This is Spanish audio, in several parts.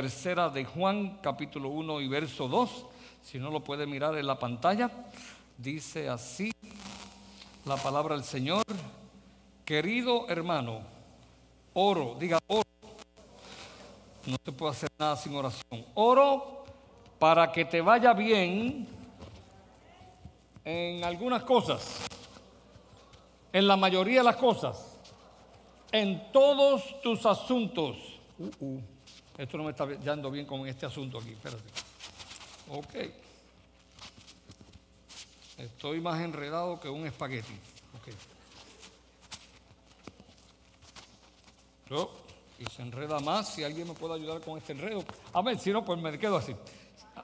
tercera de Juan, capítulo 1 y verso 2. Si no lo puede mirar en la pantalla, dice así la palabra del Señor. Querido hermano, oro, diga oro. No se puede hacer nada sin oración. Oro para que te vaya bien en algunas cosas, en la mayoría de las cosas, en todos tus asuntos. Uh, uh. Esto no me está yendo bien con este asunto aquí, espérate. Ok. Estoy más enredado que un espagueti. Ok. y se enreda más. Si alguien me puede ayudar con este enredo. A ver, si no, pues me quedo así.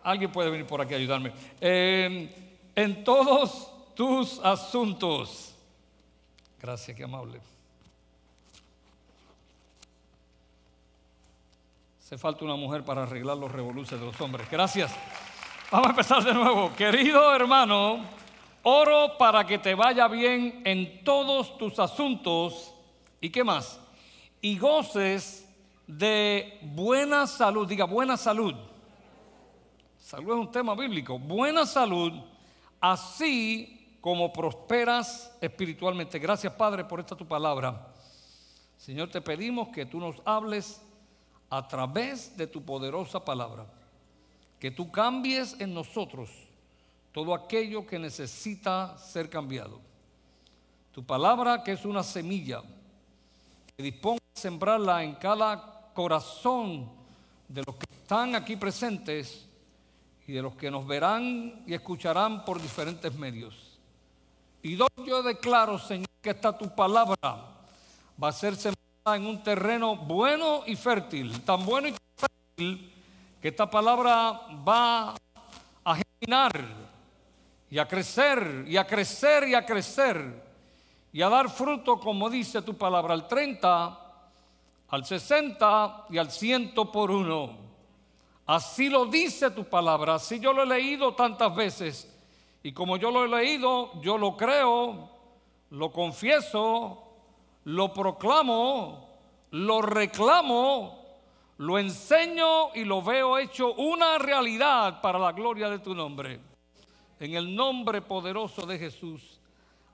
Alguien puede venir por aquí a ayudarme. en todos tus asuntos. Gracias, qué amable. Hace falta una mujer para arreglar los revoluciones de los hombres. Gracias. Vamos a empezar de nuevo. Querido hermano, oro para que te vaya bien en todos tus asuntos. ¿Y qué más? Y goces de buena salud. Diga, buena salud. Salud es un tema bíblico. Buena salud, así como prosperas espiritualmente. Gracias, Padre, por esta tu palabra. Señor, te pedimos que tú nos hables a través de tu poderosa palabra, que tú cambies en nosotros todo aquello que necesita ser cambiado. Tu palabra que es una semilla, que disponga a sembrarla en cada corazón de los que están aquí presentes y de los que nos verán y escucharán por diferentes medios. Y yo declaro, Señor, que esta tu palabra va a ser sembrada en un terreno bueno y fértil, tan bueno y fértil que esta palabra va a germinar y a crecer y a crecer y a crecer y a dar fruto, como dice tu palabra, al 30, al 60 y al 100 por uno. Así lo dice tu palabra, así yo lo he leído tantas veces y como yo lo he leído, yo lo creo, lo confieso lo proclamo, lo reclamo, lo enseño y lo veo hecho una realidad para la gloria de tu nombre. En el nombre poderoso de Jesús.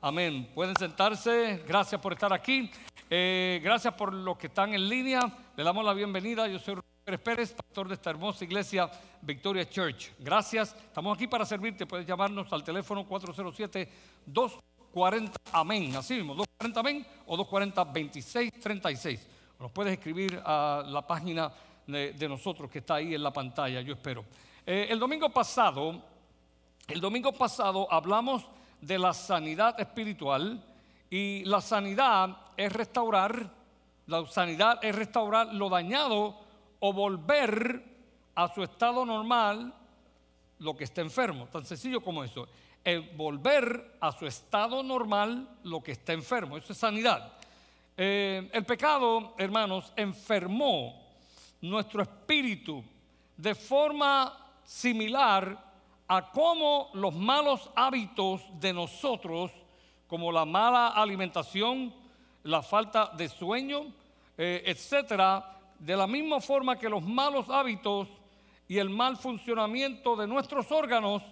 Amén. Pueden sentarse. Gracias por estar aquí. Eh, gracias por los que están en línea. Le damos la bienvenida. Yo soy Pérez Pérez, pastor de esta hermosa iglesia Victoria Church. Gracias. Estamos aquí para servirte. Puedes llamarnos al teléfono 407 2 40 amén, así mismo, 240 amén o 240 2636. Nos puedes escribir a la página de, nosotros que está ahí en la pantalla, yo espero. Eh, el domingo pasado, el domingo pasado hablamos de la sanidad espiritual y la sanidad es restaurar, la sanidad es restaurar lo dañado o volver a su estado normal lo que está enfermo, tan sencillo como eso volver a su estado normal lo que está enfermo. Eso es sanidad. Eh, el pecado, hermanos, enfermó nuestro espíritu de forma similar a cómo los malos hábitos de nosotros, como la mala alimentación, la falta de sueño, eh, etcétera, de la misma forma que los malos hábitos y el mal funcionamiento de nuestros órganos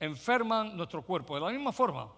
enferman nuestro cuerpo. De la misma forma,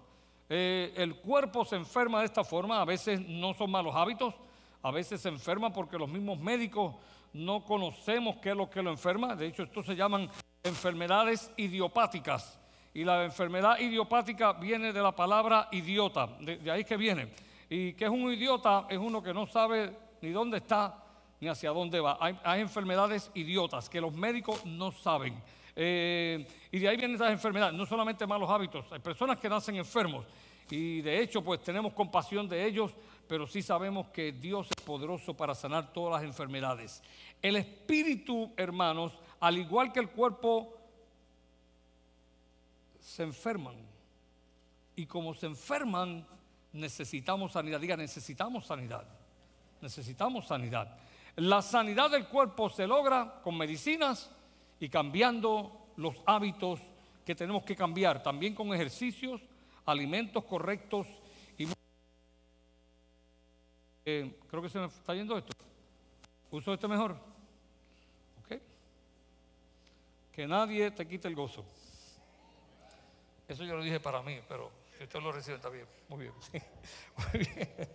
eh, el cuerpo se enferma de esta forma, a veces no son malos hábitos, a veces se enferma porque los mismos médicos no conocemos qué es lo que lo enferma. De hecho, esto se llaman enfermedades idiopáticas. Y la enfermedad idiopática viene de la palabra idiota, de, ahí que viene. Y que es un idiota, es uno que no sabe ni dónde está ni hacia dónde va. hay enfermedades idiotas que los médicos no saben. Eh, y de ahí vienen esas enfermedades, no solamente malos hábitos, hay personas que nacen enfermos y de hecho pues tenemos compasión de ellos, pero sí sabemos que Dios es poderoso para sanar todas las enfermedades. El espíritu, hermanos, al igual que el cuerpo, se enferman. Y como se enferman, necesitamos sanidad. Diga, necesitamos sanidad. Necesitamos sanidad. La sanidad del cuerpo se logra con medicinas y cambiando los hábitos que tenemos que cambiar, también con ejercicios, alimentos correctos y... Eh, creo que se me está yendo esto. ¿Uso este mejor? Ok. que nadie te quite el gozo. Eso yo lo dije para mí, pero si usted lo recibe está bien. Muy bien. Muy bien.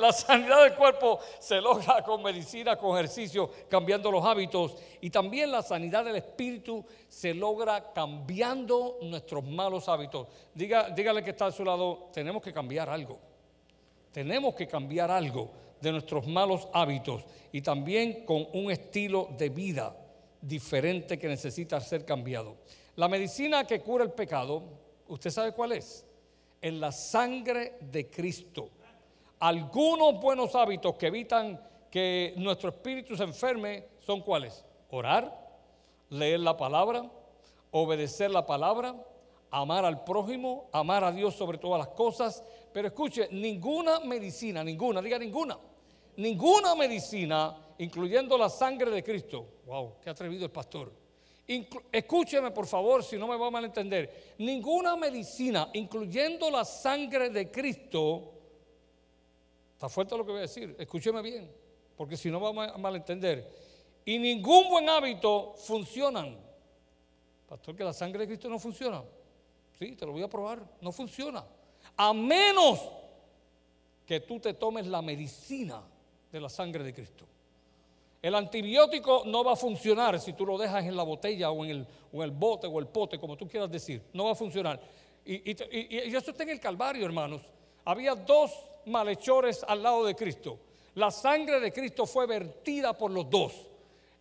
La sanidad del cuerpo se logra con medicina, con ejercicio, cambiando los hábitos. Y también la sanidad del espíritu se logra cambiando nuestros malos hábitos. Diga, dígale que está a su lado, tenemos que cambiar algo. Tenemos que cambiar algo de nuestros malos hábitos y también con un estilo de vida diferente que necesita ser cambiado. La medicina que cura el pecado, ¿usted sabe cuál es? En la sangre de Cristo. Algunos buenos hábitos que evitan que nuestro espíritu se enferme son cuáles? Orar, leer la palabra, obedecer la palabra, amar al prójimo, amar a Dios sobre todas las cosas. Pero escuche, ninguna medicina, ninguna, diga ninguna, ninguna medicina, incluyendo la sangre de Cristo. Wow, qué atrevido el pastor. Escúcheme por favor, si no me va a malentender. Ninguna medicina, incluyendo la sangre de Cristo, está fuerte lo que voy a decir, escúcheme bien, porque si no va a malentender. Y ningún buen hábito funcionan. Pastor, que la sangre de Cristo no funciona. Sí, te lo voy a probar. No funciona. A menos que tú te tomes la medicina de la sangre de Cristo. El antibiótico no va a funcionar si tú lo dejas en la botella o en el, el bote o el pote, como tú quieras decir. No va a funcionar. Y, y eso está en el Calvario, hermanos. Había dos malhechores al lado de Cristo. La sangre de Cristo fue vertida por los dos.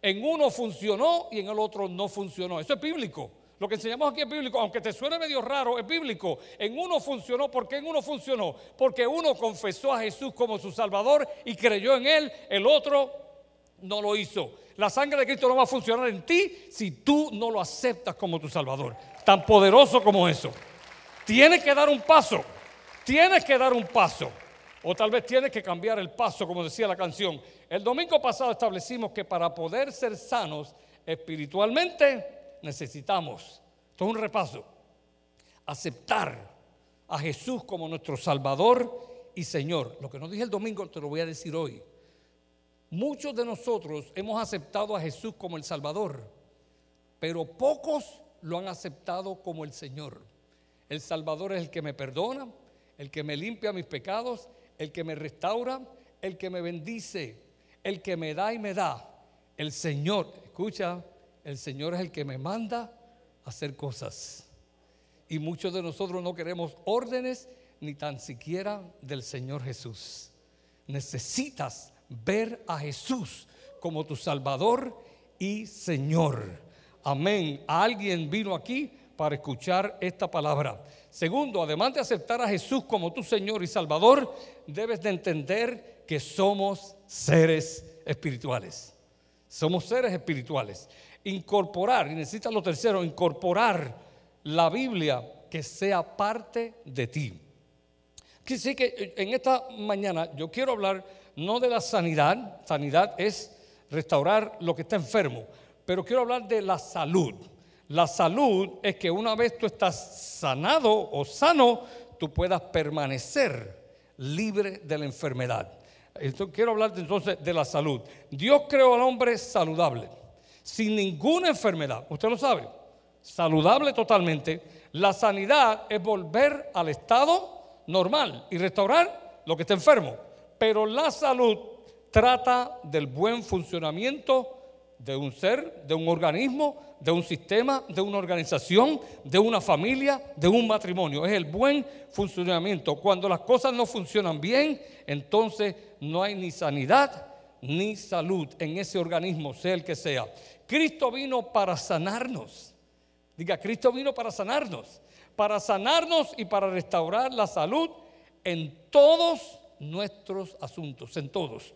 En uno funcionó y en el otro no funcionó. Eso es bíblico. Lo que enseñamos aquí es bíblico, aunque te suene medio raro, es bíblico. En uno funcionó, ¿por qué en uno funcionó? Porque uno confesó a Jesús como su Salvador y creyó en Él, el otro no lo hizo. La sangre de Cristo no va a funcionar en ti si tú no lo aceptas como tu Salvador. Tan poderoso como eso. Tienes que dar un paso, tienes que dar un paso. O tal vez tienes que cambiar el paso, como decía la canción. El domingo pasado establecimos que para poder ser sanos espiritualmente, necesitamos, esto es un repaso, aceptar a Jesús como nuestro Salvador y Señor. Lo que no dije el domingo te lo voy a decir hoy. Muchos de nosotros hemos aceptado a Jesús como el Salvador, pero pocos lo han aceptado como el Señor. El Salvador es el que me perdona, el que me limpia mis pecados, el que me restaura, el que me bendice, el que me da y me da. El Señor, escucha, el Señor es el que me manda a hacer cosas. Y muchos de nosotros no queremos órdenes ni tan siquiera del Señor Jesús. Necesitas ver a Jesús como tu Salvador y Señor. Amén. Alguien vino aquí para escuchar esta palabra. Segundo, además de aceptar a Jesús como tu Señor y Salvador, debes de entender que somos seres espirituales. Somos seres espirituales incorporar, y necesitas lo tercero, incorporar la Biblia que sea parte de ti. Que eh, en esta mañana yo quiero hablar no de la sanidad, sanidad es restaurar lo que está enfermo, pero quiero hablar de la salud. La salud es que una vez tú estás sanado o sano, tú puedas permanecer libre de la enfermedad. Esto, quiero hablar entonces de la salud. Dios creó al hombre saludable sin ninguna enfermedad. Usted lo sabe, saludable totalmente. La sanidad es volver al estado normal y restaurar lo que está enfermo. Pero la salud trata del buen funcionamiento de un ser, de un organismo, de un sistema, de una organización, de una familia, de un matrimonio. Es el buen funcionamiento. Cuando las cosas no funcionan bien, entonces no hay ni sanidad ni salud en ese organismo, sea el que sea. Cristo vino para sanarnos. Diga, Cristo vino para sanarnos. Para sanarnos y para restaurar la salud en todos nuestros asuntos, en todos.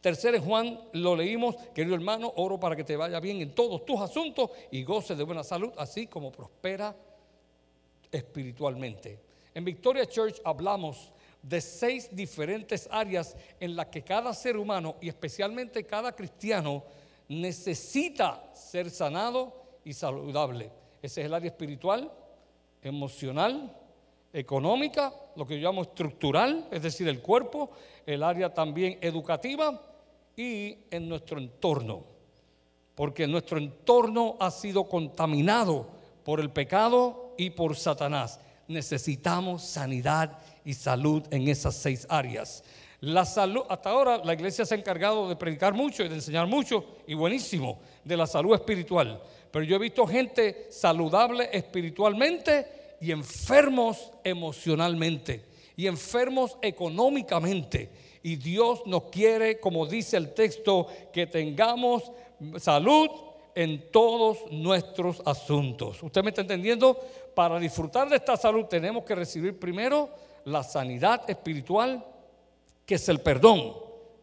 Tercero Juan, lo leímos, querido hermano, oro para que te vaya bien en todos tus asuntos y goces de buena salud, así como prospera espiritualmente. En Victoria Church hablamos de seis diferentes áreas en las que cada ser humano y especialmente cada cristiano necesita ser sanado y saludable. Ese es el área espiritual, emocional, económica, lo que yo llamo estructural, es decir, el cuerpo, el área también educativa y en nuestro entorno. porque nuestro entorno ha sido contaminado por el pecado y por Satanás. Necesitamos sanidad y salud en esas seis áreas. La salud, hasta ahora la iglesia se ha encargado de predicar mucho y de enseñar mucho y buenísimo de la salud espiritual. Pero yo he visto gente saludable espiritualmente y enfermos emocionalmente y enfermos económicamente. Y Dios nos quiere, como dice el texto, que tengamos salud en todos nuestros asuntos. ¿Usted me está entendiendo? Para disfrutar de esta salud tenemos que recibir primero la sanidad espiritual, que es el perdón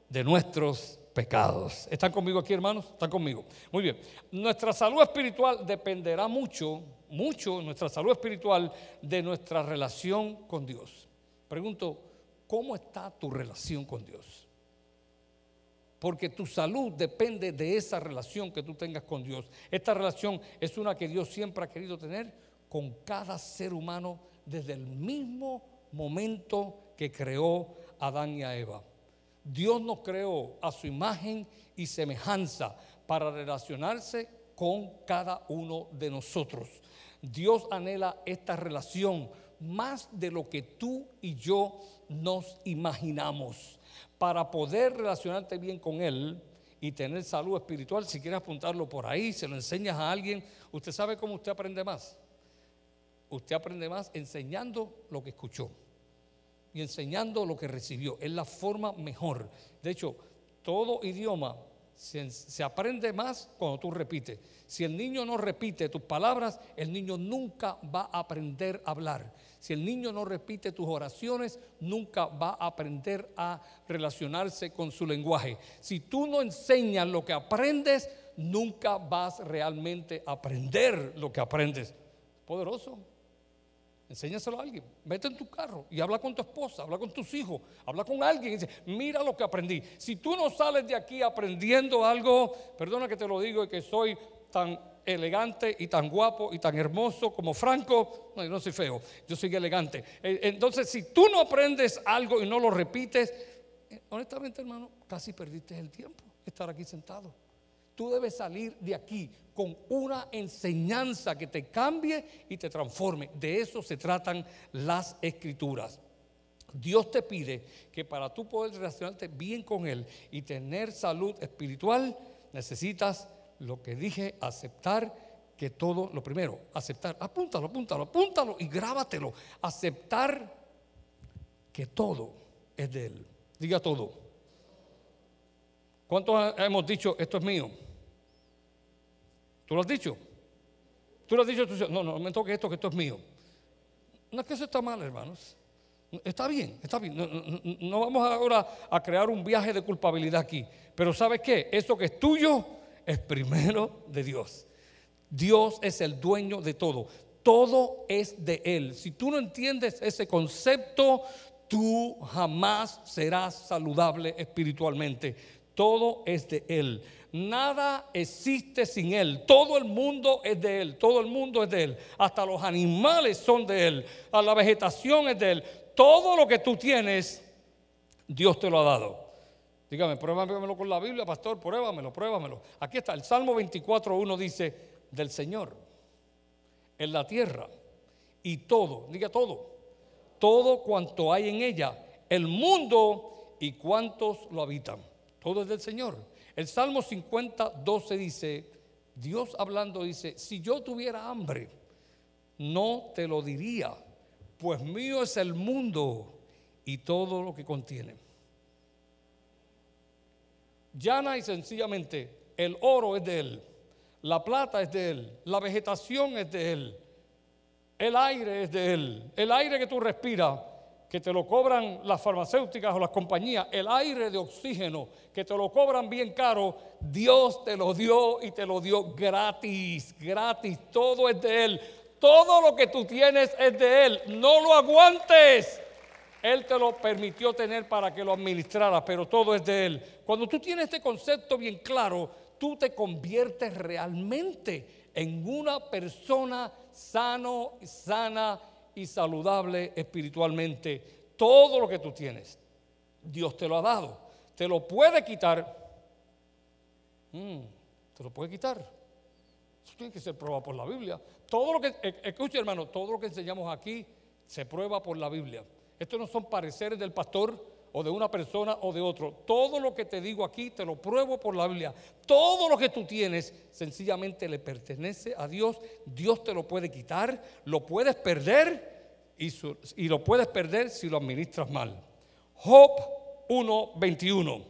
de nuestros pecados. ¿Están conmigo aquí, hermanos? ¿Están conmigo? Muy bien. Nuestra salud espiritual dependerá mucho, mucho, nuestra salud espiritual, de nuestra relación con Dios. Pregunto, ¿cómo está tu relación con Dios? Porque tu salud depende de esa relación que tú tengas con Dios. Esta relación es una que Dios siempre ha querido tener con cada ser humano desde el mismo momento que creó a Adán y a Eva. Dios nos creó a su imagen y semejanza para relacionarse con cada uno de nosotros. Dios anhela esta relación más de lo que tú y yo nos imaginamos. Para poder relacionarte bien con Él y tener salud espiritual, si quieres apuntarlo por ahí, se lo enseñas a alguien, usted sabe cómo usted aprende más. Usted aprende más enseñando lo que escuchó y enseñando lo que recibió. Es la forma mejor. De hecho, todo idioma se, aprende más cuando tú repites. Si el niño no repite tus palabras, el niño nunca va a aprender a hablar. Si el niño no repite tus oraciones, nunca va a aprender a relacionarse con su lenguaje. Si tú no enseñas lo que aprendes, nunca vas realmente a aprender lo que aprendes. Poderoso. Enséñaselo a alguien. Vete en tu carro y habla con tu esposa, habla con tus hijos, habla con alguien y dice, mira lo que aprendí. Si tú no sales de aquí aprendiendo algo, perdona que te lo digo y que soy tan elegante y tan guapo y tan hermoso como Franco, no, yo no soy feo, yo soy elegante. Eh, entonces, si tú no aprendes algo y no lo repites, eh, honestamente hermano, casi perdiste el tiempo estar aquí sentado. Tú debes salir de aquí con una enseñanza que te cambie y te transforme. De eso se tratan las escrituras. Dios te pide que para tú poder relacionarte bien con Él y tener salud espiritual, necesitas lo que dije, aceptar que todo, lo primero, aceptar, apúntalo, apúntalo, apúntalo y grábatelo. Aceptar que todo es de Él. Diga todo. ¿Cuántos hemos dicho, esto es mío? ¿Tú lo has dicho? Tú lo has dicho, no, no, me toque esto, que esto es mío. No es que eso está mal, hermanos. Está bien, está bien. No, vamos ahora a crear un viaje de culpabilidad aquí. Pero ¿sabes qué? Eso que es tuyo es primero de Dios. Dios es el dueño de todo. Todo es de Él. Si tú no entiendes ese concepto, tú jamás serás saludable espiritualmente. Todo es de Él. Nada existe sin Él. Todo el mundo es de Él. Todo el mundo es de Él. Hasta los animales son de Él. A la vegetación es de Él. Todo lo que tú tienes, Dios te lo ha dado. Dígame, pruébamelo con la Biblia, pastor, pruébamelo, pruébamelo. Aquí está, el Salmo 24.1 dice, del Señor, en la tierra, y todo, diga todo, todo cuanto hay en ella, el mundo y cuantos lo habitan. Todo es del Señor. El Salmo 50, 12 dice, Dios hablando dice, si yo tuviera hambre, no te lo diría, pues mío es el mundo y todo lo que contiene. Llana y sencillamente, el oro es de Él, la plata es de Él, la vegetación es de Él, el aire es de Él, el aire que tú respiras que te lo cobran las farmacéuticas o las compañías, el aire de oxígeno, que te lo cobran bien caro, Dios te lo dio y te lo dio gratis, gratis, todo es de Él. Todo lo que tú tienes es de Él, no lo aguantes. Él te lo permitió tener para que lo administrara, pero todo es de Él. Cuando tú tienes este concepto bien claro, tú te conviertes realmente en una persona sano, sana y saludable espiritualmente. Todo lo que tú tienes, Dios te lo ha dado. Te lo puede quitar. Mm, te lo puede quitar. Eso tiene que ser probado por la Biblia. Todo lo que, e, escuche hermano, todo lo que enseñamos aquí se prueba por la Biblia. Estos no son pareceres del pastor o de una persona o de otro. Todo lo que te digo aquí te lo pruebo por la Biblia. Todo lo que tú tienes sencillamente le pertenece a Dios. Dios te lo puede quitar, lo puedes perder y, lo puedes perder si lo administras mal. Job 1:21.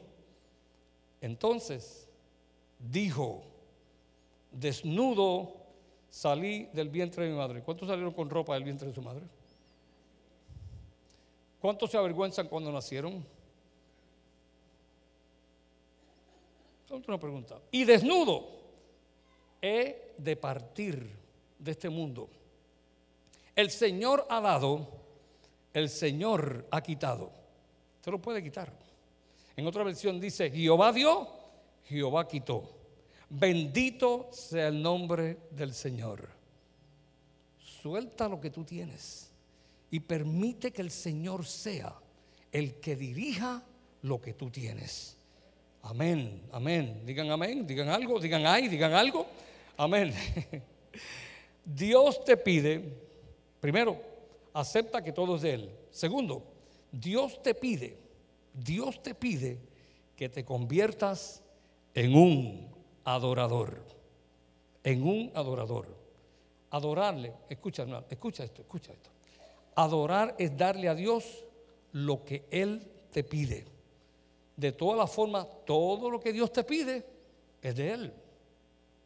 Entonces dijo, desnudo salí del vientre de mi madre. ¿Cuántos salieron con ropa del vientre de su madre? ¿Cuántos se avergüenzan cuando nacieron? Una pregunta. Y desnudo he de partir de este mundo. El Señor ha dado, el Señor ha quitado. Usted lo puede quitar. En otra versión dice, Jehová dio, Jehová quitó. Bendito sea el nombre del Señor. Suelta lo que tú tienes y permite que el Señor sea el que dirija lo que tú tienes. Amén, amén. Digan amén, digan algo, digan ay, digan algo. Amén. Dios te pide, primero, acepta que todo es de Él. Segundo, Dios te pide, Dios te pide que te conviertas en un adorador. En un adorador. Adorarle, escucha, escucha esto, escucha esto. Adorar es darle a Dios lo que Él te pide. De todas las formas, todo lo que Dios te pide es de Él.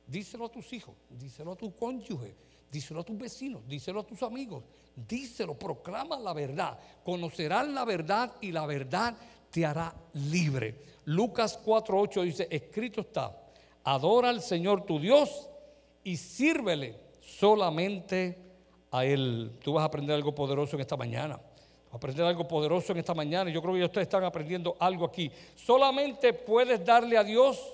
Díselo a tus hijos, díselo a tu cónyuge, díselo a tus vecinos, díselo a tus amigos, díselo, proclama la verdad. Conocerás la verdad y la verdad te hará libre. Lucas 4:8 dice, escrito está, adora al Señor tu Dios y sírvele solamente a Él. Tú vas a aprender algo poderoso en esta mañana. Vas a aprender algo poderoso en esta mañana. Yo creo que ustedes están aprendiendo algo aquí. Solamente puedes darle a Dios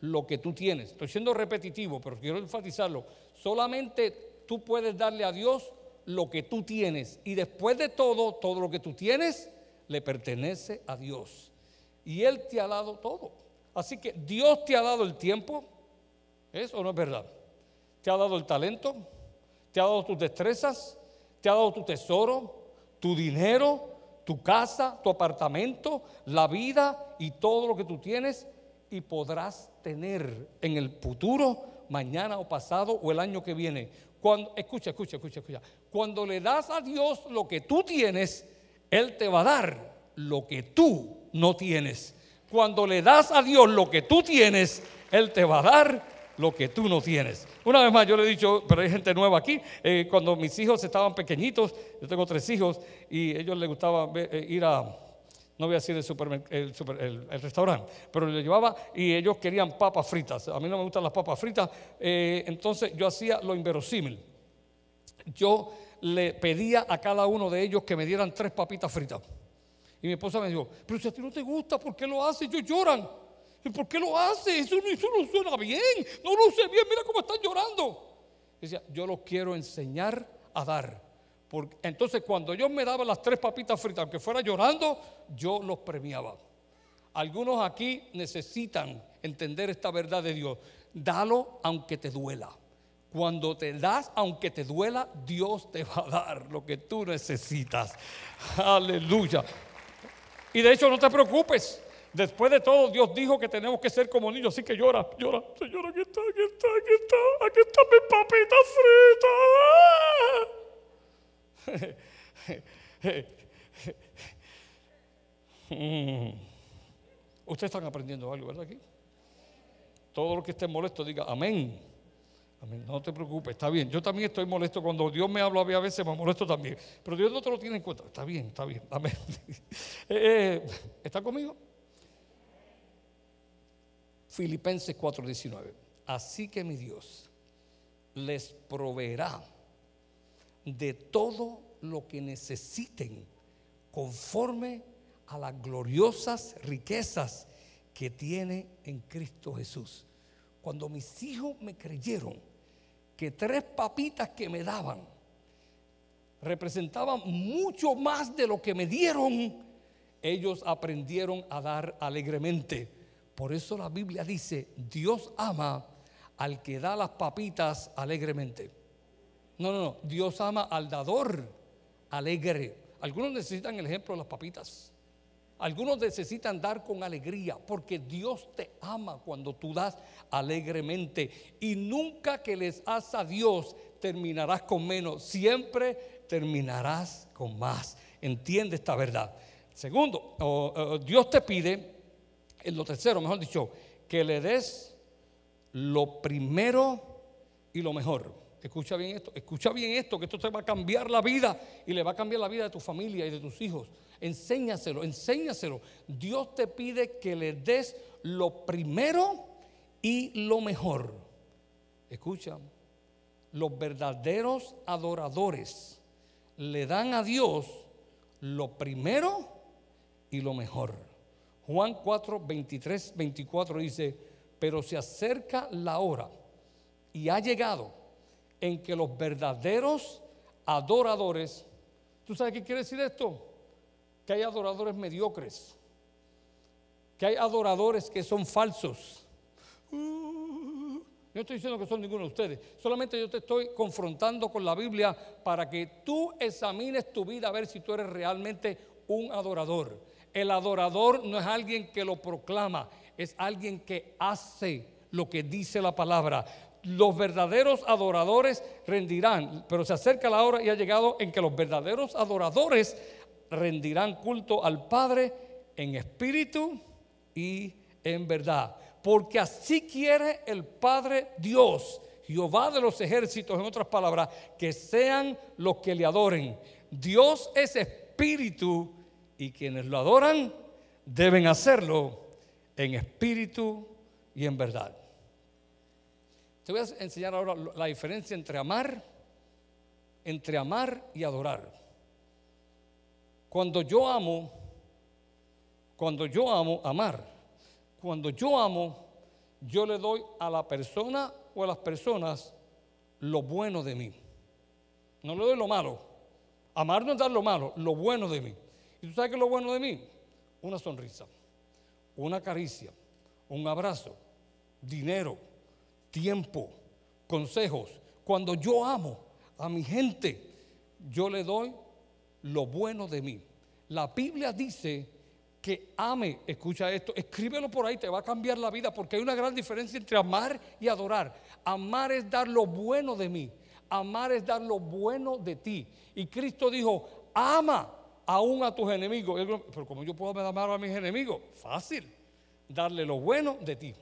lo que tú tienes. Estoy siendo repetitivo, pero quiero enfatizarlo. Solamente tú puedes darle a Dios lo que tú tienes. Y después de todo, todo lo que tú tienes le pertenece a Dios. Y Él te ha dado todo. Así que Dios te ha dado el tiempo. ¿Es o no es verdad? Te ha dado el talento te ha dado tus destrezas, te ha dado tu tesoro, tu dinero, tu casa, tu apartamento, la vida y todo lo que tú tienes y podrás tener en el futuro, mañana o pasado o el año que viene. Cuando, escucha, escucha, escucha, escucha. Cuando le das a Dios lo que tú tienes, Él te va a dar lo que tú no tienes. Cuando le das a Dios lo que tú tienes, Él te va a dar lo que tú no tienes. Una vez más, yo le he dicho, pero hay gente nueva aquí, eh, cuando mis hijos estaban pequeñitos, yo tengo tres hijos, y a ellos les gustaba eh, ir a, no voy a decir el, el, restaurante, pero les llevaba y ellos querían papas fritas. A mí no me gustan las papas fritas, eh, entonces yo hacía lo inverosímil. Yo le pedía a cada uno de ellos que me dieran tres papitas fritas. Y mi esposa me dijo, pero si a ti no te gusta, ¿por qué lo haces? Ellos lloran. ¿Y por qué lo hace? Eso, no suena bien. No lo sé bien. Mira cómo están llorando. Decía, yo lo quiero enseñar a dar. Porque, entonces, cuando yo me daba las tres papitas fritas, aunque fuera llorando, yo los premiaba. Algunos aquí necesitan entender esta verdad de Dios. Dalo aunque te duela. Cuando te das, aunque te duela, Dios te va a dar lo que tú necesitas. Aleluya. Y de hecho, no te preocupes. Después de todo, Dios dijo que tenemos que ser como niños, así que llora, llora. Señor, aquí está, aquí está, aquí está, aquí está mi papita frita. Ustedes están aprendiendo algo, ¿verdad? Aquí. Todo lo que esté molesto, diga amén. Amén. No te preocupes, está bien. Yo también estoy molesto cuando Dios me habla a veces, me molesto también. Pero Dios no te lo tiene en cuenta. Está bien, está bien. Amén. Eh, eh, ¿Está conmigo? Filipenses 4:19. Así que mi Dios les proveerá de todo lo que necesiten conforme a las gloriosas riquezas que tiene en Cristo Jesús. Cuando mis hijos me creyeron que tres papitas que me daban representaban mucho más de lo que me dieron, ellos aprendieron a dar alegremente por eso la Biblia dice, Dios ama al que da las papitas alegremente. No, no, no. Dios ama al dador alegre. Algunos necesitan el ejemplo de las papitas. Algunos necesitan dar con alegría porque Dios te ama cuando tú das alegremente. Y nunca que les hagas a Dios terminarás con menos. Siempre terminarás con más. Entiende esta verdad. Segundo, Dios te pide, lo tercero, mejor dicho, que le des lo primero y lo mejor. Escucha bien esto, escucha bien esto, que esto te va a cambiar la vida y le va a cambiar la vida de tu familia y de tus hijos. Enséñaselo, enséñaselo. Dios te pide que le des lo primero y lo mejor. Escucha, los verdaderos adoradores le dan a Dios lo primero y lo mejor. Juan 4, 23, 24 dice, pero se acerca la hora y ha llegado en que los verdaderos adoradores, ¿tú sabes qué quiere decir esto? Que hay adoradores mediocres, que hay adoradores que son falsos. Uh, no estoy diciendo que son ninguno de ustedes, solamente yo te estoy confrontando con la Biblia para que tú examines tu vida a ver si tú eres realmente un adorador. El adorador no es alguien que lo proclama, es alguien que hace lo que dice la palabra. Los verdaderos adoradores rendirán, pero se acerca la hora y ha llegado en que los verdaderos adoradores rendirán culto al Padre en espíritu y en verdad. Porque así quiere el Padre Dios, Jehová de los ejércitos, en otras palabras, que sean los que le adoren. Dios es espíritu y quienes lo adoran deben hacerlo en espíritu y en verdad. Te voy a enseñar ahora la diferencia entre amar, entre amar y adorar. Cuando yo amo, cuando yo amo, amar. Cuando yo amo, yo le doy a la persona o a las personas lo bueno de mí. No le doy lo malo. Amar no es dar lo malo, lo bueno de mí. ¿Y tú sabes qué es lo bueno de mí? Una sonrisa, una caricia, un abrazo, dinero, tiempo, consejos. Cuando yo amo a mi gente, yo le doy lo bueno de mí. La Biblia dice que ame, escucha esto, escríbelo por ahí, te va a cambiar la vida porque hay una gran diferencia entre amar y adorar. Amar es dar lo bueno de mí, amar es dar lo bueno de ti. Y Cristo dijo, ama aún a tus enemigos. Pero como yo puedo amar a mis enemigos, fácil, darle lo bueno de ti.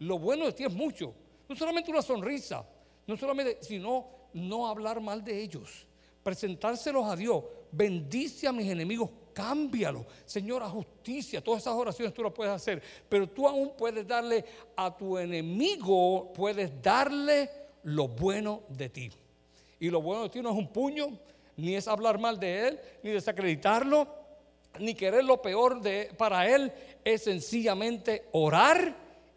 Lo bueno de ti es mucho. No solamente una sonrisa, no solamente, sino no hablar mal de ellos. Presentárselos a Dios. Bendice a mis enemigos, cámbialo. Señora, justicia, todas esas oraciones tú las puedes hacer. Pero tú aún puedes darle a tu enemigo, puedes darle lo bueno de ti. Y lo bueno de ti no es un puño, ni es hablar mal de Él, ni desacreditarlo, ni querer lo peor de, para Él, es sencillamente orar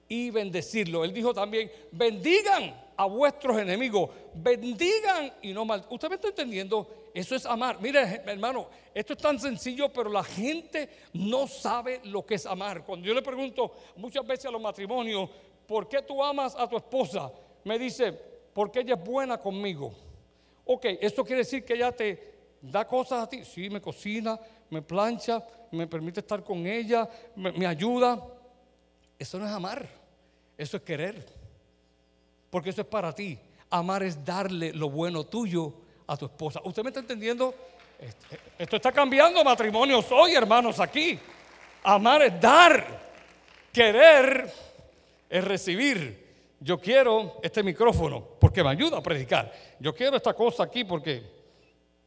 y bendecirlo. Él dijo también, bendigan a vuestros enemigos, bendigan y no mal. ¿Usted me está entendiendo? Eso es amar. Mire, hermano, esto es tan sencillo, pero la gente no sabe lo que es amar. Cuando yo le pregunto muchas veces a los matrimonios, ¿por qué tú amas a tu esposa? Me dice, porque ella es buena conmigo. Ok, esto quiere decir que ella te da cosas a ti. Sí, me cocina, me plancha, me permite estar con ella, me, ayuda. Eso no es amar, eso es querer. Porque eso es para ti. Amar es darle lo bueno tuyo a tu esposa. ¿Usted me está entendiendo? Este, esto está cambiando matrimonios hoy, hermanos, aquí. Amar es dar. Querer es recibir. Yo quiero este micrófono porque me ayuda a predicar. Yo quiero esta cosa aquí porque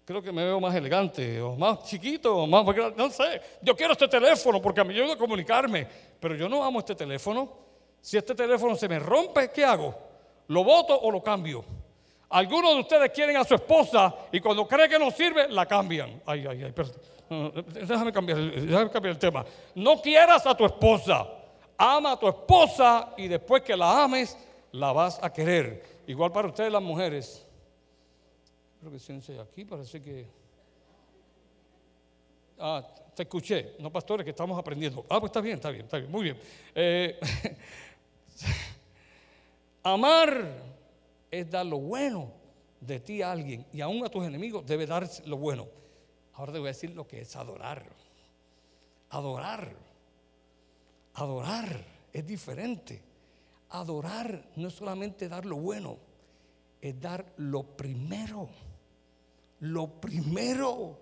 creo que me veo más elegante o más chiquito o más, no sé. Yo quiero este teléfono porque me ayuda a comunicarme, pero yo no amo este teléfono. Si este teléfono se me rompe, ¿qué hago? ¿Lo voto o lo cambio? Algunos de ustedes quieren a su esposa y cuando cree que no sirve, la cambian. Ay, ay, ay, déjame cambiar, déjame cambiar el tema. No quieras a tu esposa ama a tu esposa y después que la ames, la vas a querer. Igual para ustedes las mujeres. Creo que se aquí, parece que... Ah, te escuché. No, pastores, que estamos aprendiendo. Ah, pues está bien, está bien, está bien, muy bien. Eh, Amar es dar lo bueno de ti a alguien y aún a tus enemigos debe dar lo bueno. Ahora te voy a decir lo que es adorar. Adorar. Adorar es diferente. Adorar no es solamente dar lo bueno, es dar lo primero. Lo primero.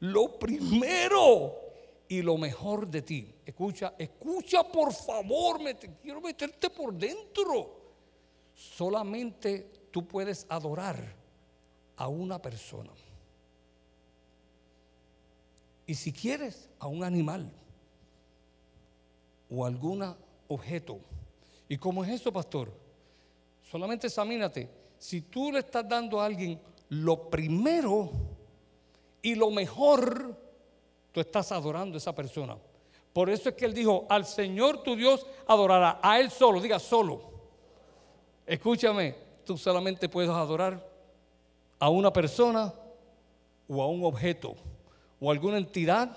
Lo primero y lo mejor de ti. Escucha, escucha por favor, me quiero meterte por dentro. Solamente tú puedes adorar a una persona. Y si quieres, a un animal o algún objeto. ¿Y cómo es eso, pastor? Solamente examínate. Si tú le estás dando a alguien lo primero y lo mejor, tú estás adorando a esa persona. Por eso es que él dijo, al Señor tu Dios adorará, a Él solo, diga solo. Escúchame, tú solamente puedes adorar a una persona o a un objeto o a alguna entidad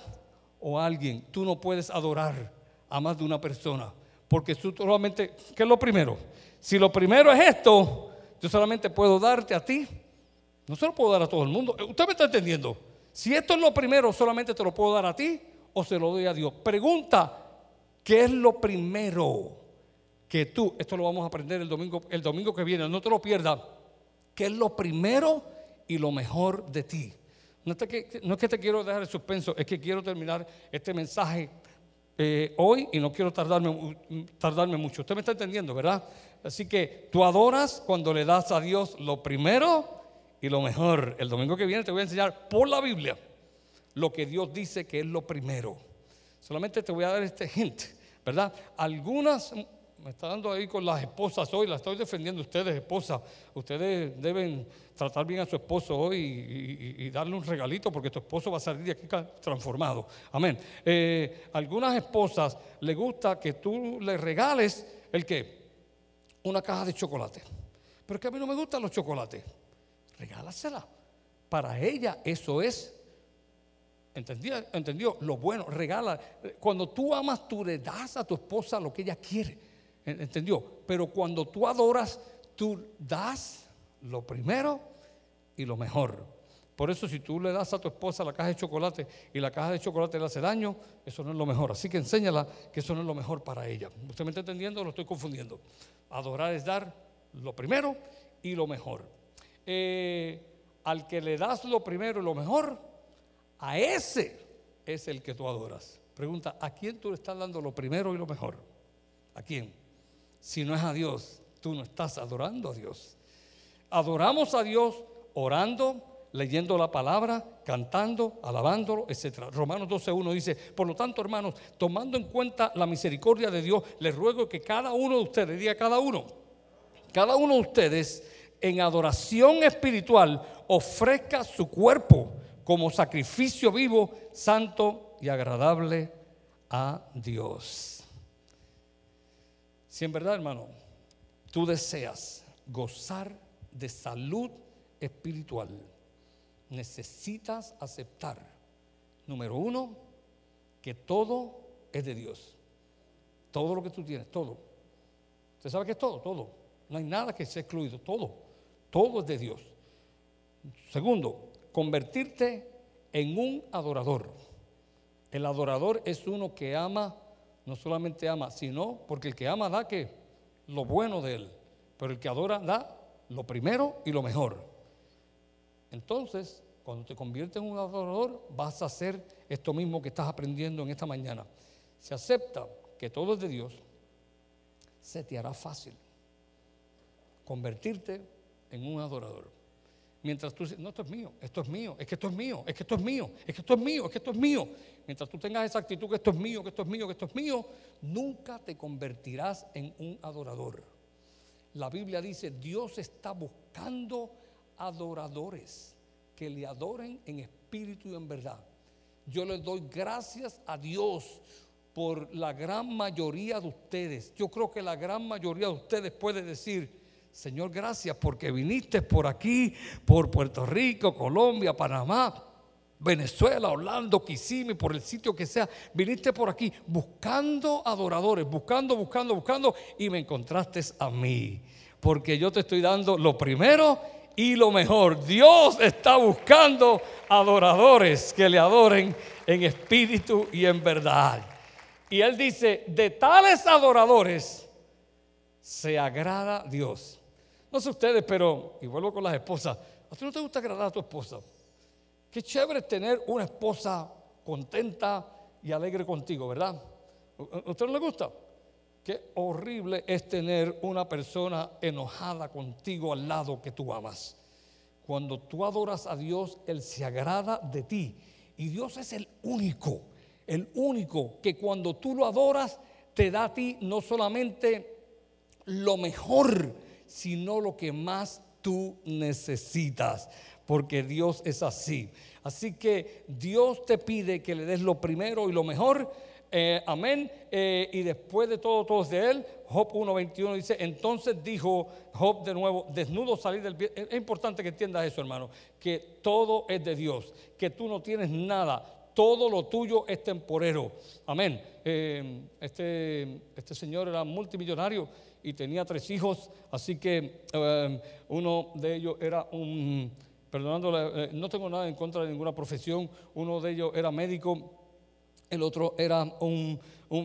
o a alguien. Tú no puedes adorar a más de una persona porque tú solamente, ¿qué es lo primero? Si lo primero es esto, yo solamente puedo darte a ti, no se lo puedo dar a todo el mundo. ¿Usted me está entendiendo? Si esto es lo primero, solamente te lo puedo dar a ti o se lo doy a Dios. Pregunta, ¿qué es lo primero? que tú, esto lo vamos a aprender el domingo, el domingo que viene, no te lo pierdas, que es lo primero y lo mejor de ti. No es, que, no es que te quiero dejar el suspenso, es que quiero terminar este mensaje eh, hoy y no quiero tardarme, tardarme mucho. Usted me está entendiendo, ¿verdad? Así que tú adoras cuando le das a Dios lo primero y lo mejor. El domingo que viene te voy a enseñar por la Biblia lo que Dios dice que es lo primero. Solamente te voy a dar este hint, ¿verdad? Algunas me está dando ahí con las esposas hoy, la estoy defendiendo ustedes, esposas. Ustedes deben tratar bien a su esposo hoy y, darle un regalito porque tu esposo va a salir de aquí transformado. Amén. Eh, algunas esposas le gusta que tú le regales el qué? Una caja de chocolate. Pero es que a mí no me gustan los chocolates. Regálasela. Para ella eso es ¿Entendió? ¿Entendió? Lo bueno, regala. Cuando tú amas, tú le das a tu esposa lo que ella quiere. ¿Entendió? Pero cuando tú adoras, tú das lo primero y lo mejor. Por eso si tú le das a tu esposa la caja de chocolate y la caja de chocolate le hace daño, eso no es lo mejor. Así que enséñala que eso no es lo mejor para ella. ¿Usted me está entendiendo o lo estoy confundiendo? Adorar es dar lo primero y lo mejor. Eh, al que le das lo primero y lo mejor, a ese es el que tú adoras. Pregunta, ¿a quién tú le estás dando lo primero y lo mejor? ¿A quién? Si no es a Dios, tú no estás adorando a Dios. Adoramos a Dios orando, leyendo la palabra, cantando, alabándolo, etc. Romanos 12.1 dice, por lo tanto, hermanos, tomando en cuenta la misericordia de Dios, les ruego que cada uno de ustedes, diga cada uno, cada uno de ustedes en adoración espiritual ofrezca su cuerpo como sacrificio vivo, santo y agradable a Dios. Si en verdad, hermano, tú deseas gozar de salud espiritual, necesitas aceptar, número uno, que todo es de Dios. Todo lo que tú tienes, todo. ¿Usted sabe que es todo? Todo. No hay nada que sea excluido, todo. Todo es de Dios. Segundo, convertirte en un adorador. El adorador es uno que ama no solamente ama, sino porque el que ama da que lo bueno de él, pero el que adora da lo primero y lo mejor. Entonces, cuando te conviertes en un adorador, vas a hacer esto mismo que estás aprendiendo en esta mañana. Se acepta que todo es de Dios, se te hará fácil convertirte en un adorador. Mientras tú dices, no, esto es mío, esto es mío, es que esto es mío, es que esto es mío, es que esto es mío, es que esto es mío. Mientras tú tengas esa actitud que esto es mío, que esto es mío, que esto es mío, nunca te convertirás en un adorador. La Biblia dice, Dios está buscando adoradores que le adoren en espíritu y en verdad. Yo les doy gracias a Dios por la gran mayoría de ustedes. Yo creo que la gran mayoría de ustedes puede decir, Señor, gracias porque viniste por aquí, por Puerto Rico, Colombia, Panamá, Venezuela, Orlando, Kissimmee, por el sitio que sea. Viniste por aquí buscando adoradores, buscando, buscando, buscando y me encontraste a mí. porque yo te estoy dando lo primero y lo mejor. Dios está buscando adoradores que le adoren en espíritu y en verdad. Y él dice, de tales adoradores se agrada Dios. No sé ustedes, pero, y vuelvo con las esposas, ¿a ti no te gusta agradar a tu esposa? Qué chévere tener una esposa contenta y alegre contigo, ¿verdad? ¿A usted no le gusta? Qué horrible es tener una persona enojada contigo al lado que tú amas. Cuando tú adoras a Dios, Él se agrada de ti. Y Dios es el único, el único que cuando tú lo adoras, te da a ti no solamente lo mejor, sino lo que más tú necesitas. Porque Dios es así. Así que Dios te pide que le des lo primero y lo mejor eh, amén. Eh, y después de todo, todo es de él. Job 1.21 dice, entonces dijo Job de nuevo, desnudo salir del... Es importante que entiendas eso, hermano, que todo es de Dios, que tú no tienes nada, todo lo tuyo es temporero. Amén. Eh, este, este señor era multimillonario y tenía tres hijos, así que uno de ellos era un, perdonando, no tengo nada en contra de ninguna profesión, uno de ellos era médico el otro era un,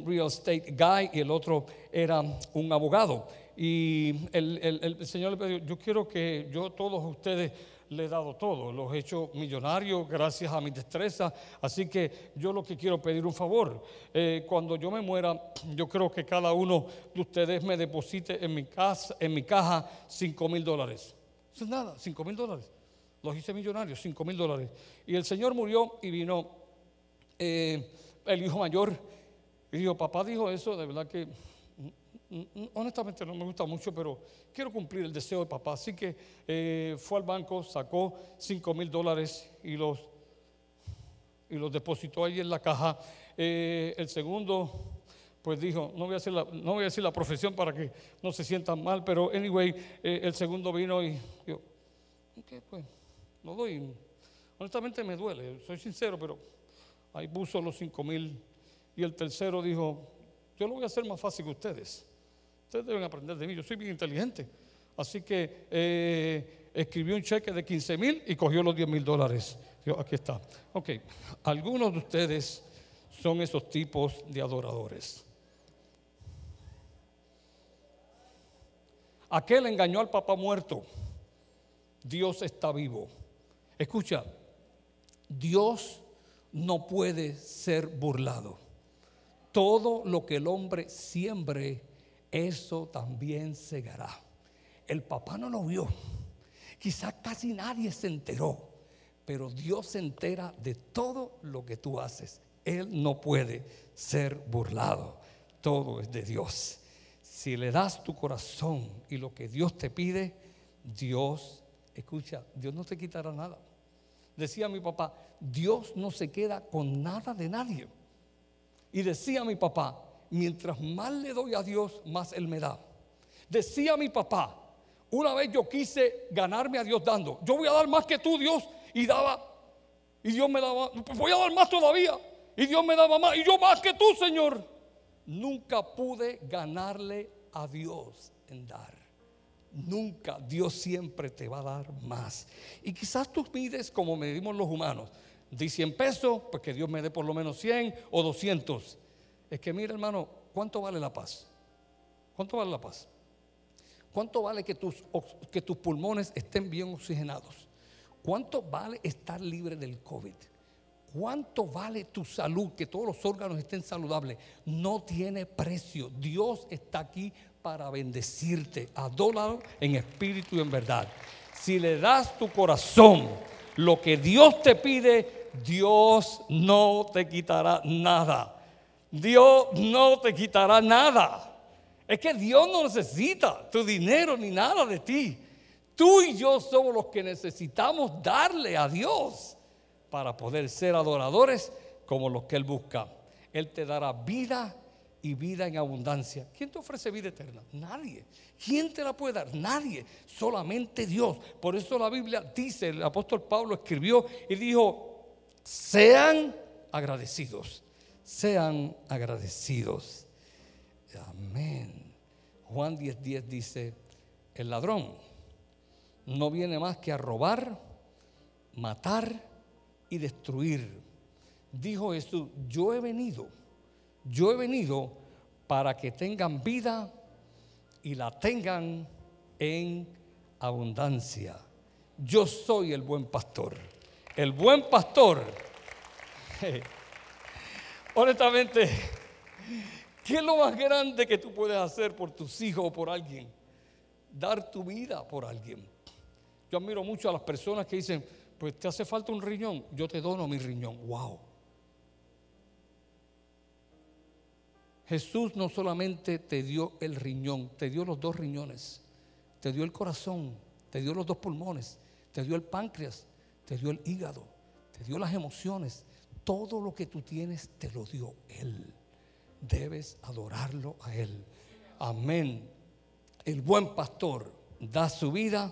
real estate guy y el otro era un abogado. Y el, Señor le pidió, yo quiero que yo todos ustedes le he dado todo, los he hecho millonarios gracias a mi destreza, así que yo lo que quiero pedir un favor, eh, cuando yo me muera, yo creo que cada uno de ustedes me deposite en mi, casa, en mi caja 5 mil dólares. Eso es nada, 5 mil dólares. Los hice millonarios, 5 mil dólares. Y el Señor murió y vino... Eh, el hijo mayor. Y dijo, papá dijo eso, de verdad que honestamente no me gusta mucho, pero quiero cumplir el deseo de papá. Así que eh, fue al banco, sacó 5 mil dólares y los, y los depositó ahí en la caja. Eh, el segundo, pues dijo, no voy, a decir la, no voy a decir la profesión para que no se sientan mal, pero anyway, eh, el segundo vino y yo, ok, pues, no doy. Honestamente me duele, soy sincero, pero ahí puso los cinco mil. Y el tercero dijo, yo lo voy a hacer más fácil que ustedes. Ustedes deben aprender de mí, yo soy bien inteligente. Así que eh, escribió un cheque de 15 mil y cogió los 10 mil dólares. Aquí está. Ok, algunos de ustedes son esos tipos de adoradores. Aquel engañó al papá muerto. Dios está vivo. Escucha, Dios no puede ser burlado. Todo lo que el hombre siembre, eso también segará. El papá no lo vio. Quizás casi nadie se enteró, pero Dios se entera de todo lo que tú haces. Él no puede ser burlado. Todo es de Dios. Si le das tu corazón y lo que Dios te pide, Dios, escucha, Dios no te quitará nada. Decía mi papá, Dios no se queda con nada de nadie. Y decía mi papá, mientras más le doy a Dios, más Él me da. Decía mi papá, una vez yo quise ganarme a Dios dando, yo voy a dar más que tú, Dios, y daba, y Dios me daba, voy a dar más todavía, y Dios me daba más, y yo más que tú, Señor. Nunca pude ganarle a Dios en dar. Nunca, Dios siempre te va a dar más. Y quizás tú mides como medimos los humanos. Di 100 pesos, pues que Dios me dé por lo menos 100 o 200. Es que mira hermano, ¿cuánto vale la paz? ¿Cuánto vale la paz? ¿Cuánto vale que tus, que tus pulmones estén bien oxigenados? ¿Cuánto vale estar libre del COVID? ¿Cuánto vale tu salud? Que todos los órganos estén saludables. No tiene precio. Dios está aquí para bendecirte. Adóralo en espíritu y en verdad. Si le das tu corazón, lo que Dios te pide, Dios no te quitará nada. Dios no te quitará nada. Es que Dios no necesita tu dinero ni nada de ti. Tú y yo somos los que necesitamos darle a Dios para poder ser adoradores como los que Él busca. Él te dará vida y vida en abundancia. ¿Quién te ofrece vida eterna? Nadie. ¿Quién te la puede dar? Nadie. Solamente Dios. Por eso la Biblia dice, el apóstol Pablo escribió y dijo, sean agradecidos. Sean agradecidos. Amén. Juan 10:10 dice, el ladrón no viene más que a robar, matar y destruir. Dijo Jesús, yo he venido, yo he venido para que tengan vida y la tengan en abundancia. Yo soy el buen pastor. El buen pastor. Honestamente, ¿qué es lo más grande que tú puedes hacer por tus hijos o por alguien? Dar tu vida por alguien. Yo admiro mucho a las personas que dicen, pues te hace falta un riñón, yo te dono mi riñón. Wow. Jesús no solamente te dio el riñón, te dio los dos riñones, te dio el corazón, te dio los dos pulmones, te dio el páncreas, te dio el hígado, te dio las emociones. Todo lo que tú tienes te lo dio Él. Debes adorarlo a Él. Amén. El buen pastor da su vida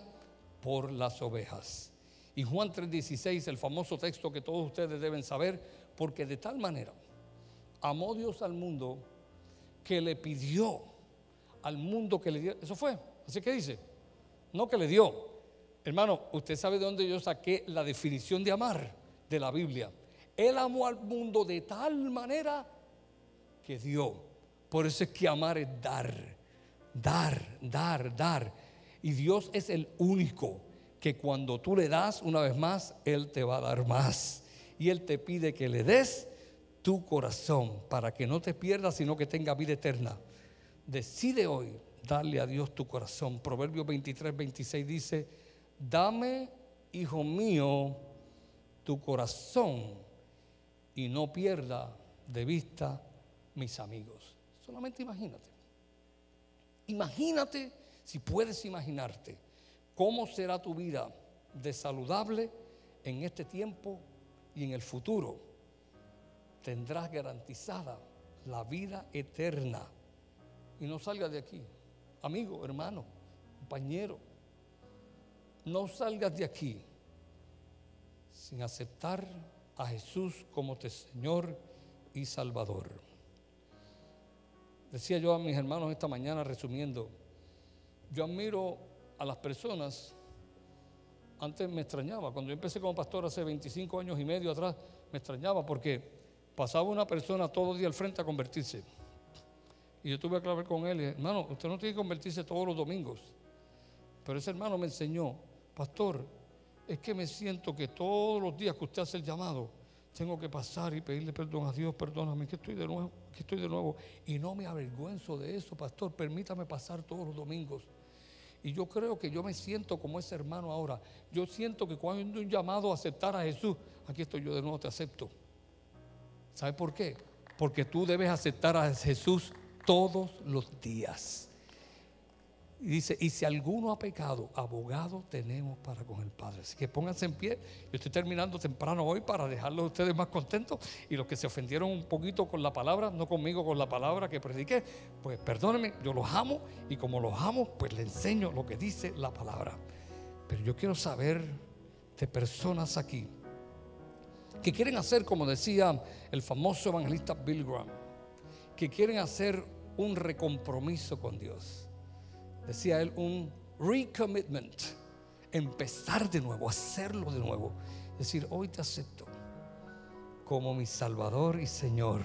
por las ovejas. Y Juan 3:16, el famoso texto que todos ustedes deben saber, porque de tal manera amó Dios al mundo que le pidió al mundo que le dio. Eso fue. Así que dice, no que le dio. Hermano, usted sabe de dónde yo saqué la definición de amar de la Biblia. Él amó al mundo de tal manera que dio. Por eso es que amar es dar, dar, dar, dar. Y Dios es el único que cuando tú le das una vez más, Él te va a dar más. Y Él te pide que le des tu corazón para que no te pierdas, sino que tenga vida eterna. Decide hoy darle a Dios tu corazón. Proverbios 23, 26 dice, dame, hijo mío, tu corazón y no pierda de vista mis amigos. Solamente imagínate. Imagínate, si puedes imaginarte, cómo será tu vida de saludable en este tiempo y en el futuro tendrás garantizada la vida eterna. Y no salgas de aquí, amigo, hermano, compañero. No salgas de aquí sin aceptar a Jesús como tu Señor y Salvador. Decía yo a mis hermanos esta mañana resumiendo, yo admiro a las personas, antes me extrañaba, cuando yo empecé como pastor hace 25 años y medio atrás, me extrañaba porque pasaba una persona todos los días al frente a convertirse. Y yo tuve que hablar con él, hermano, usted no tiene que convertirse todos los domingos. Pero ese hermano me enseñó, pastor, es que me siento que todos los días que usted hace el llamado, tengo que pasar y pedirle perdón a Dios, perdóname, que estoy de nuevo, que estoy de nuevo. Y no me avergüenzo de eso, pastor, permítame pasar todos los domingos. Y yo creo que yo me siento como ese hermano ahora. Yo siento que cuando un llamado a aceptar a Jesús, aquí estoy yo de nuevo, te acepto. ¿Sabe por qué? Porque tú debes aceptar a Jesús todos los días. Y dice, y si alguno ha pecado, abogado tenemos para con el Padre. Así que pónganse en pie. Yo estoy terminando temprano hoy para dejarlos a ustedes más contentos. Y los que se ofendieron un poquito con la palabra, no conmigo, con la palabra que prediqué, pues perdónenme, yo los amo. Y como los amo, pues les enseño lo que dice la palabra. Pero yo quiero saber de personas aquí que quieren hacer, como decía el famoso evangelista Bill Graham, que quieren hacer un recompromiso con Dios. Decía él, un recommitment, empezar de nuevo, hacerlo de nuevo. Decir, hoy te acepto como mi Salvador y Señor.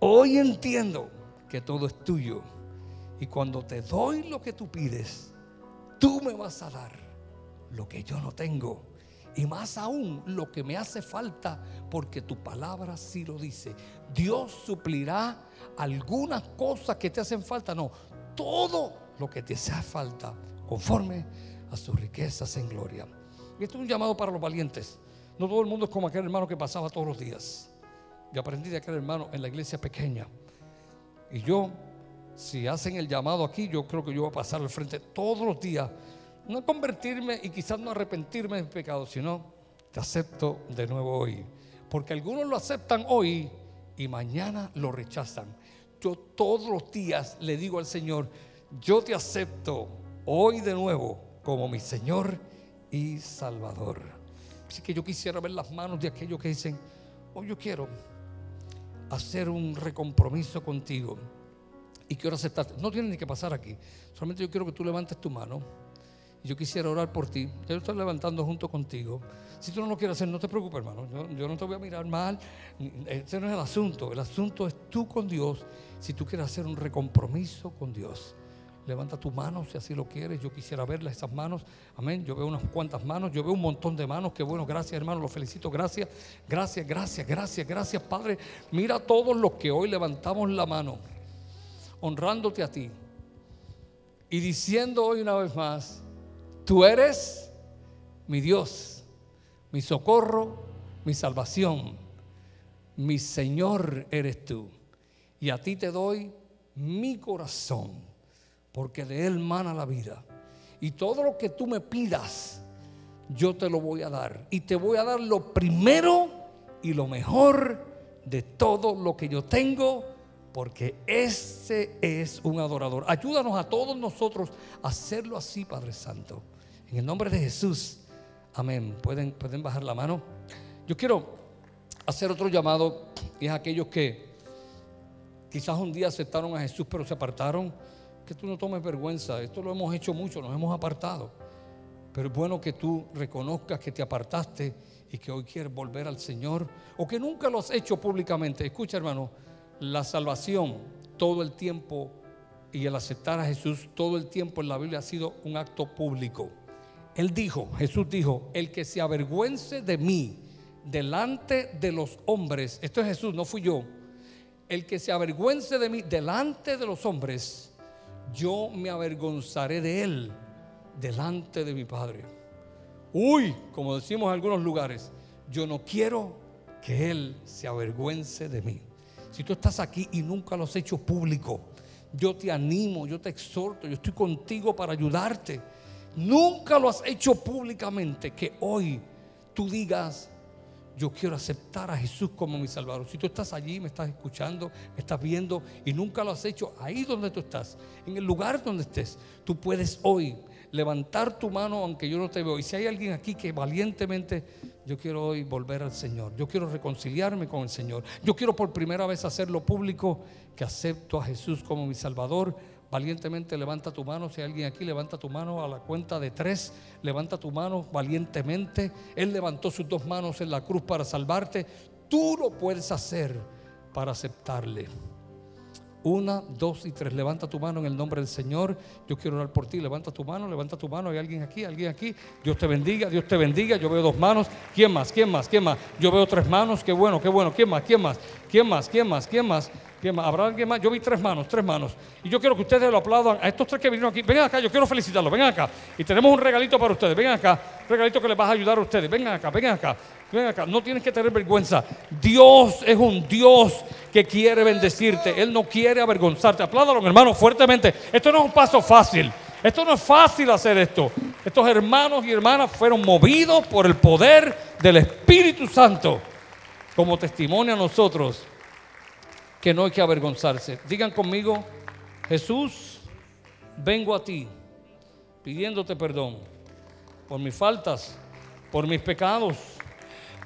Hoy entiendo que todo es tuyo. Y cuando te doy lo que tú pides, tú me vas a dar lo que yo no tengo y más aún lo que me hace falta, porque tu palabra sí lo dice. Dios suplirá algunas cosas que te hacen falta. No, todo lo que te hace falta, conforme a sus riquezas en gloria. Y esto es un llamado para los valientes. No todo el mundo es como aquel hermano que pasaba todos los días. Yo aprendí de aquel hermano en la iglesia pequeña. Y yo, si hacen el llamado aquí, yo creo que yo voy a pasar al frente todos los días no convertirme y quizás no arrepentirme del pecado, sino te acepto de nuevo hoy. Porque algunos lo aceptan hoy y mañana lo rechazan. Yo todos los días le digo al Señor, yo te acepto hoy de nuevo como mi Señor y Salvador. Así que yo quisiera ver las manos de aquellos que dicen, hoy yo quiero hacer un recompromiso contigo. y quiero aceptarte. No tienes ni que pasar aquí. Solamente yo quiero que tú levantes tu mano. Yo quisiera orar por ti. Yo estoy levantando junto contigo. Si tú no lo quieres hacer, no te preocupes, hermano. Yo no te voy a mirar mal. Ese no es el asunto. El asunto es tú con Dios. Si tú quieres hacer un recompromiso con Dios. Levanta tu mano si así lo quieres. Yo quisiera verle esas manos. Amén. Yo veo unas cuantas manos. Yo veo un montón de manos. Qué bueno. Gracias, hermano. Lo felicito. Gracias. Gracias, gracias, gracias, gracias, Padre. Mira a todos los que hoy levantamos la mano. Honrándote a ti. Y diciendo hoy una vez más. Tú eres mi Dios, mi socorro, mi salvación. Mi Señor eres tú. Y a ti te doy mi corazón porque de Él mana la vida. Y todo lo que tú me pidas, yo te lo voy a dar. Y te voy a dar lo primero y lo mejor de todo lo que yo tengo, porque ese es un adorador. Ayúdanos a todos nosotros a hacerlo así, Padre Santo. En el nombre de Jesús. Amén. Pueden, pueden bajar la mano. Yo quiero hacer otro llamado y es aquellos que quizás un día aceptaron a Jesús pero se apartaron que tú no tomes vergüenza. Esto lo hemos hecho mucho, nos hemos apartado. Pero es bueno que tú reconozcas que te apartaste y que hoy quieres volver al Señor o que nunca lo has hecho públicamente. Escucha, hermano, la salvación todo el tiempo y el aceptar a Jesús todo el tiempo en la Biblia ha sido un acto público. Él dijo, Jesús dijo, el que se avergüence de mí delante de los hombres, esto es Jesús, no fui yo, el que se avergüence de mí delante de los hombres, yo me avergonzaré de él delante de mi Padre. Uy, como decimos en algunos lugares, yo no quiero que él se avergüence de mí. Si tú estás aquí y nunca lo has hecho público, yo te animo, yo te exhorto, yo estoy contigo para ayudarte. Nunca lo has hecho públicamente, que hoy tú digas, yo quiero aceptar a Jesús como mi Salvador. Si tú estás allí, me estás escuchando, me estás viendo y nunca lo has hecho, ahí donde tú estás, en el lugar donde estés, tú puedes hoy levantar tu mano aunque yo no te veo. Y si hay alguien aquí que valientemente, yo quiero hoy volver al Señor, yo quiero reconciliarme con el Señor, yo quiero por primera vez hacerlo público, que acepto a Jesús como mi Salvador Valientemente levanta tu mano. Si hay alguien aquí, levanta tu mano a la cuenta de tres. Levanta tu mano valientemente. Él levantó sus dos manos en la cruz para salvarte. Tú lo puedes hacer para aceptarle. Una, dos y tres. Levanta tu mano en el nombre del Señor. Yo quiero orar por ti. Levanta tu mano, levanta tu mano. Hay alguien aquí, alguien aquí. Dios te bendiga, Dios te bendiga. Yo veo dos manos. ¿Quién más? ¿Quién más? ¿Quién más? Yo veo tres manos. Qué bueno, qué bueno. ¿Quién más? ¿Quién más? ¿Quién más? ¿Quién más? ¿Quién más? ¿Habrá alguien más? Yo vi tres manos, tres manos. Y yo quiero que ustedes lo aplaudan a estos tres que vinieron aquí. Vengan acá, yo quiero felicitarlos. Vengan acá. Y tenemos un regalito para ustedes. Vengan acá. Un regalito que les va a ayudar a ustedes. Vengan acá, vengan acá. Acá. No tienes que tener vergüenza. Dios es un Dios que quiere bendecirte. Él no quiere avergonzarte. Apláudalo, hermano, fuertemente. Esto no es un paso fácil. Esto no es fácil hacer esto. Estos hermanos y hermanas fueron movidos por el poder del Espíritu Santo como testimonio a nosotros que no hay que avergonzarse. Digan conmigo, Jesús, vengo a ti pidiéndote perdón por mis faltas, por mis pecados,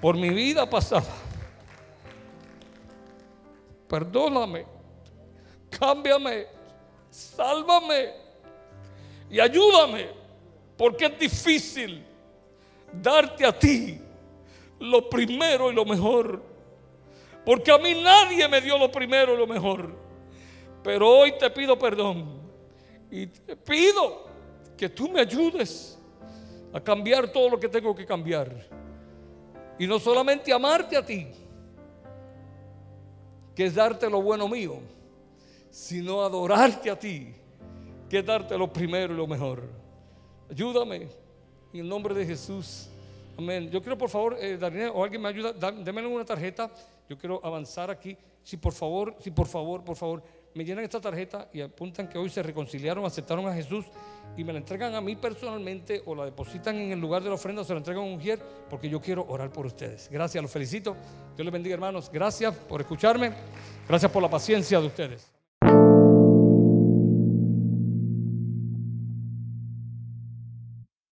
por mi vida pasada. Perdóname, cámbiame, sálvame y ayúdame, porque es difícil darte a ti lo primero y lo mejor. Porque a mí nadie me dio lo primero y lo mejor. Pero hoy te pido perdón. Y te pido que tú me ayudes a cambiar todo lo que tengo que cambiar. Y no solamente amarte a ti, que es darte lo bueno mío, sino adorarte a ti, que es darte lo primero y lo mejor. Ayúdame en el nombre de Jesús. Amén. Yo quiero, por favor, eh, o alguien me ayuda, déme una tarjeta. Yo quiero avanzar aquí. Si por favor, si por favor, por favor, me llenan esta tarjeta y apuntan que hoy se reconciliaron, aceptaron a Jesús y me la entregan a mí personalmente o la depositan en el lugar de la ofrenda o se la entregan a un mujer porque yo quiero orar por ustedes. Gracias, los felicito. Dios les bendiga, hermanos. Gracias por escucharme. Gracias por la paciencia de ustedes.